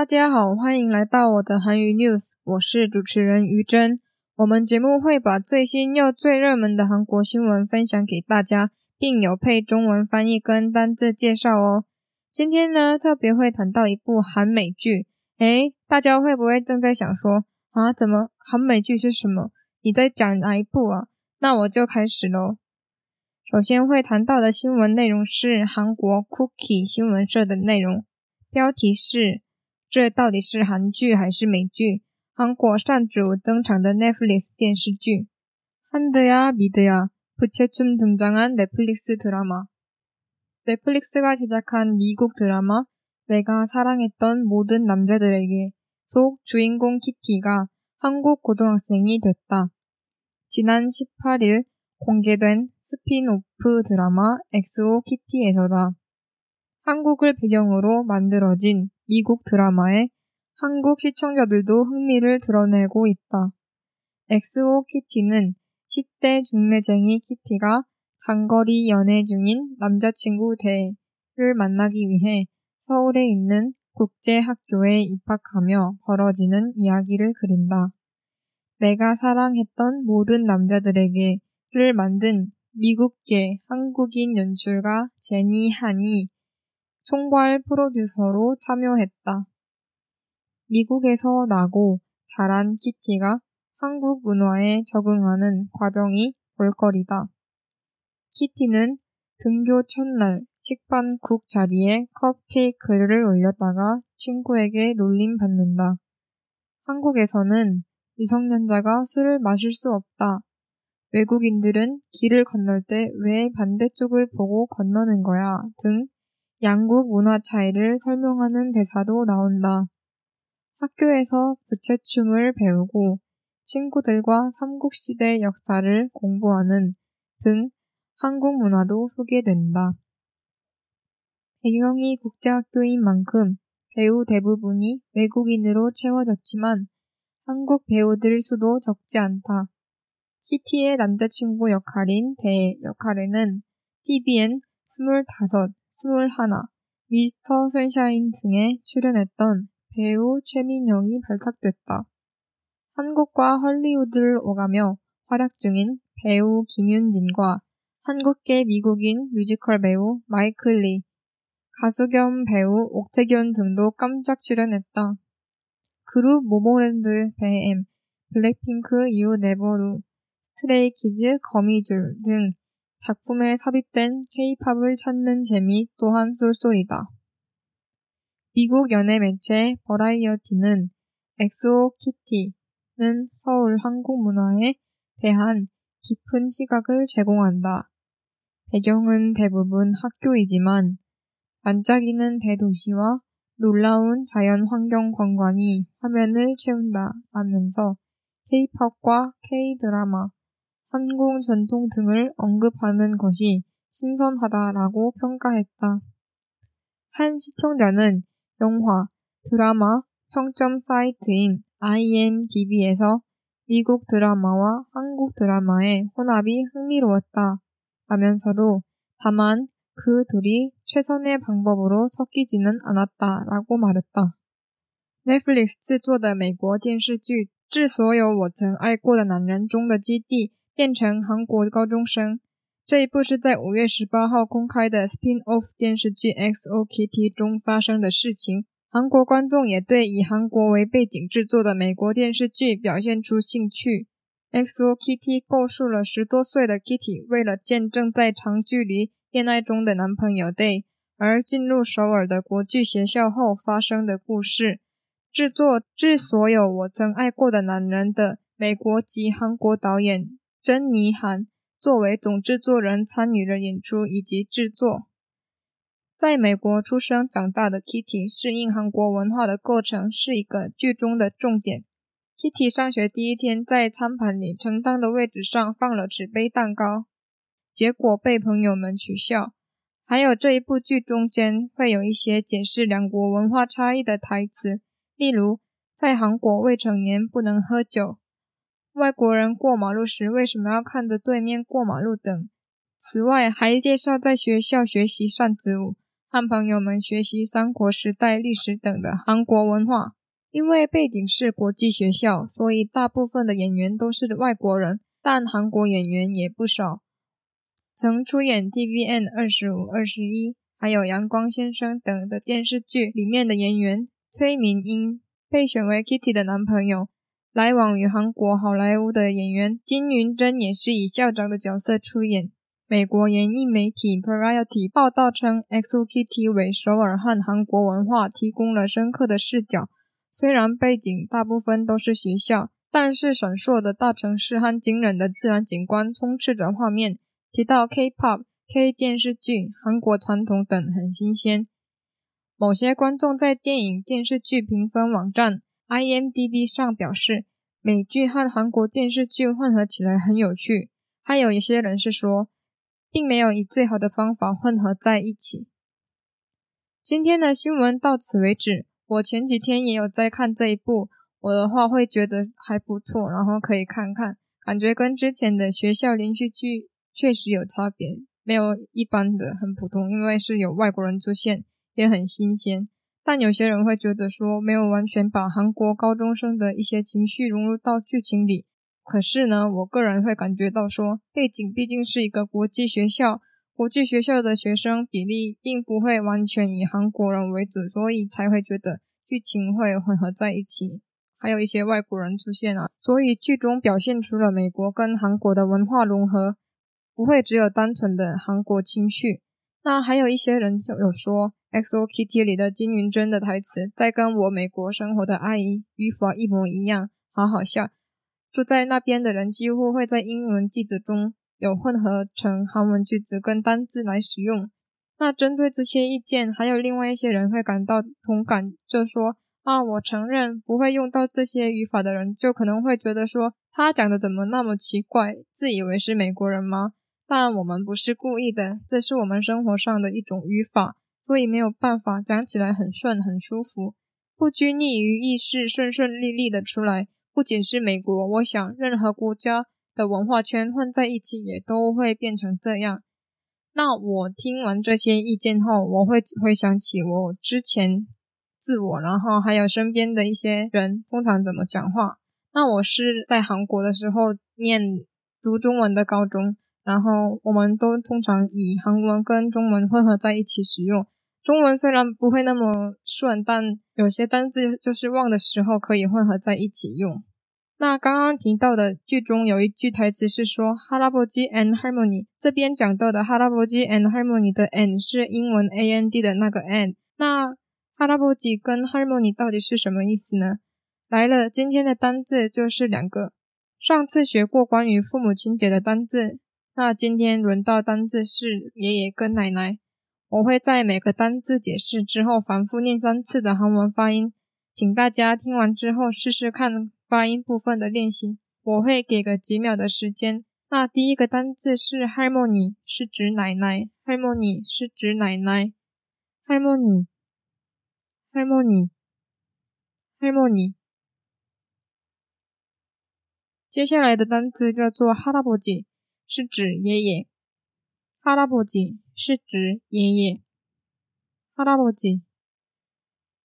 大家好，欢迎来到我的韩语 news，我是主持人于真。我们节目会把最新又最热门的韩国新闻分享给大家，并有配中文翻译跟单字介绍哦。今天呢，特别会谈到一部韩美剧。诶，大家会不会正在想说啊，怎么韩美剧是什么？你在讲哪一部啊？那我就开始喽。首先会谈到的新闻内容是韩国 Cookie 新闻社的内容，标题是。这到底是韩剧还是美剧？韩国上主登场的 Netflix 电视剧。한드야미드야부채춤등장한 Netflix 드라마 Netflix가 제작한 미국 드라마 내가 사랑했던 모든 남자들에게 속 주인공 키티가 한국 고등학생이 됐다. 지난 18일 공개된 스핀오프 드라마 엑소 키티에서다. 한국을 배경으로 만들어진 미국 드라마에 한국 시청자들도 흥미를 드러내고 있다. 엑스오 키티는 10대 중매쟁이 키티가 장거리 연애 중인 남자친구 대를 만나기 위해 서울에 있는 국제학교에 입학하며 벌어지는 이야기를 그린다. 내가 사랑했던 모든 남자들에게를 만든 미국계 한국인 연출가 제니 한이 총괄 프로듀서로 참여했다. 미국에서 나고 자란 키티가 한국 문화에 적응하는 과정이 볼거리다. 키티는 등교 첫날 식판국 자리에 컵케이크를 올렸다가 친구에게 놀림 받는다. 한국에서는 미성년자가 술을 마실 수 없다. 외국인들은 길을 건널 때 왜 반대쪽을 보고 건너는 거야 등 양국 문화 차이를 설명하는 대사도 나온다. 학교에서 부채춤을 배우고 친구들과 삼국시대 역사를 공부하는 등 한국 문화도 소개된다. 배경이 국제학교인 만큼 배우 대부분이 외국인으로 채워졌지만 한국 배우들 수도 적지 않다. 키티의 남자친구 역할인 대 역할에는 TVN 25, 스물하나, 미스터 선샤인 등에 출연했던 배우 최민영이 발탁됐다. 한국과 헐리우드를 오가며 활약 중인 배우 김윤진과 한국계 미국인 뮤지컬 배우 마이클 리, 가수 겸 배우 옥태견 등도 깜짝 출연했다. 그룹 모모랜드 배엠, 블랙핑크 유 네버루, 스트레이키즈 거미줄 등 작품에 삽입된 케이팝을 찾는 재미 또한 쏠쏠이다. 미국 연예 매체 버라이어티는 엑소 키티는 서울 한국 문화에 대한 깊은 시각을 제공한다. 배경은 대부분 학교이지만 반짝이는 대도시와 놀라운 자연 환경 관광이 화면을 채운다 라면서 K-팝과 K-드라마, 한국 전통 등을 언급하는 것이 신선하다라고 평가했다. 한 시청자는 영화, 드라마 평점 사이트인 IMDb에서 미국 드라마와 한국 드라마의 혼합이 흥미로웠다 라면서도 다만 그 둘이 최선의 방법으로 섞이지는 않았다라고 말했다. Netflix 制作的美国电视剧《致所有我曾爱过的男人》中的基地 变成韩国高中生。这一部是在五月十八号公开的 spin-off 电视剧《X.O. Kitty》中发生的事情。韩国观众也对以韩国为背景制作的美国电视剧表现出兴趣。《X.O. Kitty》构述了十多岁的 Kitty 为了见证在长距离恋爱中的男朋友 Day 而进入首尔的国际学校后发生的故事。制作《致所有我曾爱过的男人》的美国籍韩国导演。珍妮·韩作为总制作人参与了演出以及制作。在美国出生长大的 Kitty 适应韩国文化的过程是一个剧中的重点。Kitty 上学第一天，在餐盘里承担的位置上放了纸杯蛋糕，结果被朋友们取笑。还有这一部剧中间会有一些解释两国文化差异的台词，例如在韩国未成年不能喝酒。外国人过马路时为什么要看着对面过马路等？此外，还介绍在学校学习扇子舞，和朋友们学习三国时代历史等的韩国文化。因为背景是国际学校，所以大部分的演员都是外国人，但韩国演员也不少。曾出演 TVN 二十五、二十一，还有《阳光先生》等的电视剧里面的演员崔明英被选为 Kitty 的男朋友。来往于韩国好莱坞的演员金云珍也是以校长的角色出演。美国演艺媒体 Variety 报道称 X O K T 为首尔和韩国文化提供了深刻的视角。虽然背景大部分都是学校，但是闪烁的大城市和惊人的自然景观充斥着画面。提到 K-pop、K 电视剧、韩国传统等很新鲜。某些观众在电影电视剧评分网站。IMDB 上表示，美剧和韩国电视剧混合起来很有趣。还有一些人是说，并没有以最好的方法混合在一起。今天的新闻到此为止。我前几天也有在看这一部，我的话会觉得还不错，然后可以看看，感觉跟之前的学校连续剧确实有差别，没有一般的很普通，因为是有外国人出现，也很新鲜。但有些人会觉得说没有完全把韩国高中生的一些情绪融入到剧情里。可是呢，我个人会感觉到说，背景毕竟是一个国际学校，国际学校的学生比例并不会完全以韩国人为主，所以才会觉得剧情会混合在一起，还有一些外国人出现啊。所以剧中表现出了美国跟韩国的文化融合，不会只有单纯的韩国情绪。那还有一些人就有说。XO Kitty 里的金云珍的台词，在跟我美国生活的阿姨语法一模一样，好好笑。住在那边的人几乎会在英文句子中有混合成韩文句子跟单字来使用。那针对这些意见，还有另外一些人会感到同感，就说啊，我承认不会用到这些语法的人，就可能会觉得说他讲的怎么那么奇怪，自以为是美国人吗？但我们不是故意的，这是我们生活上的一种语法。所以没有办法讲起来很顺很舒服，不拘泥于意识，顺顺利利的出来。不仅是美国，我想任何国家的文化圈混在一起也都会变成这样。那我听完这些意见后，我会回想起我之前自我，然后还有身边的一些人通常怎么讲话。那我是在韩国的时候念读中文的高中，然后我们都通常以韩文跟中文混合在一起使用。中文虽然不会那么顺，但有些单字就是忘的时候可以混合在一起用。那刚刚提到的剧中有一句台词是说“哈拉伯基 and harmony”，这边讲到的“哈拉伯基 and harmony” 的 “and” 是英文 “a n d” 的那个 “and”。那“哈拉伯基”跟 “harmony” 到底是什么意思呢？来了，今天的单字就是两个。上次学过关于父母亲节的单字，那今天轮到单字是爷爷跟奶奶。我会在每个单字解释之后反复念三次的韩文发音，请大家听完之后试试看发音部分的练习。我会给个几秒的时间。那第一个单字是 harmony，是指奶奶。harmony 是指奶奶。harmony，harmony，harmony。接下来的单字叫做哈拉伯吉，是指爷爷。哈拉伯吉。是指爷爷，哈拉伯吉，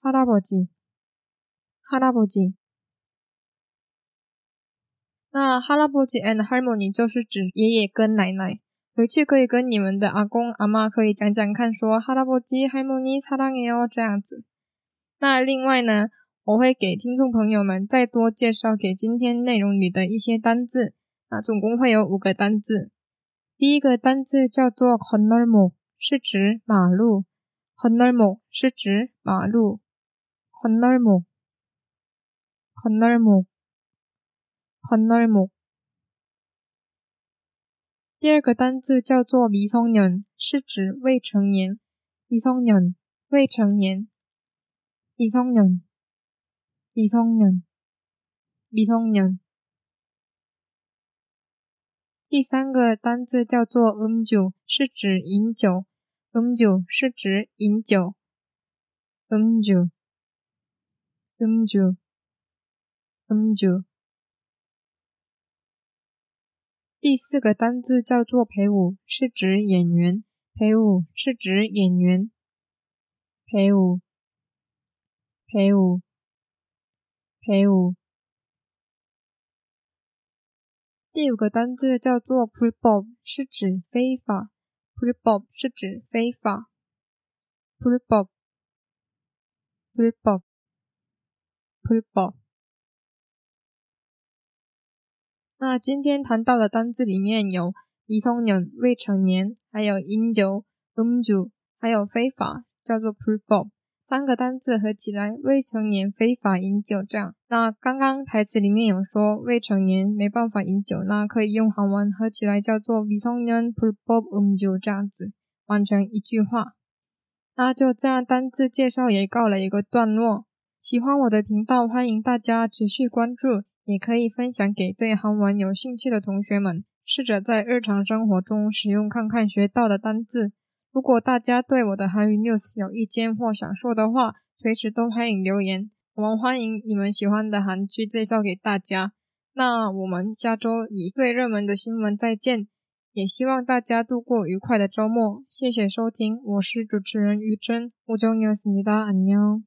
哈拉伯吉，哈拉伯吉。那哈拉伯吉 and harmony 就是指爷爷跟奶奶。回去可以跟你们的阿公阿妈可以讲讲看，说哈拉伯吉 harmony 擦亮眼哦这样子。那另外呢，我会给听众朋友们再多介绍给今天内容里的一些单字。那总共会有五个单字。第一个单字叫做 “connormo”，是指马路。“connormo” 是指马路。“connormo”，“connormo”，“connormo”。第二个单字叫做 “miso년”，是指未成年。“miso년”，未成年。“miso년”，“miso년”，“miso년”。 第三个单字叫做 um 酒，是指饮酒。um 酒是指饮酒。um 酒，um 酒，um 酒。第四个单字叫做陪舞，是指演员。陪舞是指演员。陪舞，陪舞，陪舞。第五个单字叫做 “prebob”，是指非法。prebob 是指非法。prebob，prebob，prebob。那今天谈到的单字里面有未成年、未成年，还有饮酒、饮酒，还有非法，叫做 prebob。三个单字合起来，未成年非法饮酒这样。那刚刚台词里面有说未成年没办法饮酒，那可以用韩文合起来叫做未成年불법음酒这样子完成一句话。那就这样，单字介绍也告了一个段落。喜欢我的频道，欢迎大家持续关注，也可以分享给对韩文有兴趣的同学们，试着在日常生活中使用看看学到的单字。 如果大家对我的韩语 news 有意见或想说的话，随时都欢迎留言。我们欢迎你们喜欢的韩剧介绍给大家。那我们下周以最热门的新闻再见，也希望大家度过愉快的周末。谢谢收听，我是主持人于真，우정이었습니 다， 안녕。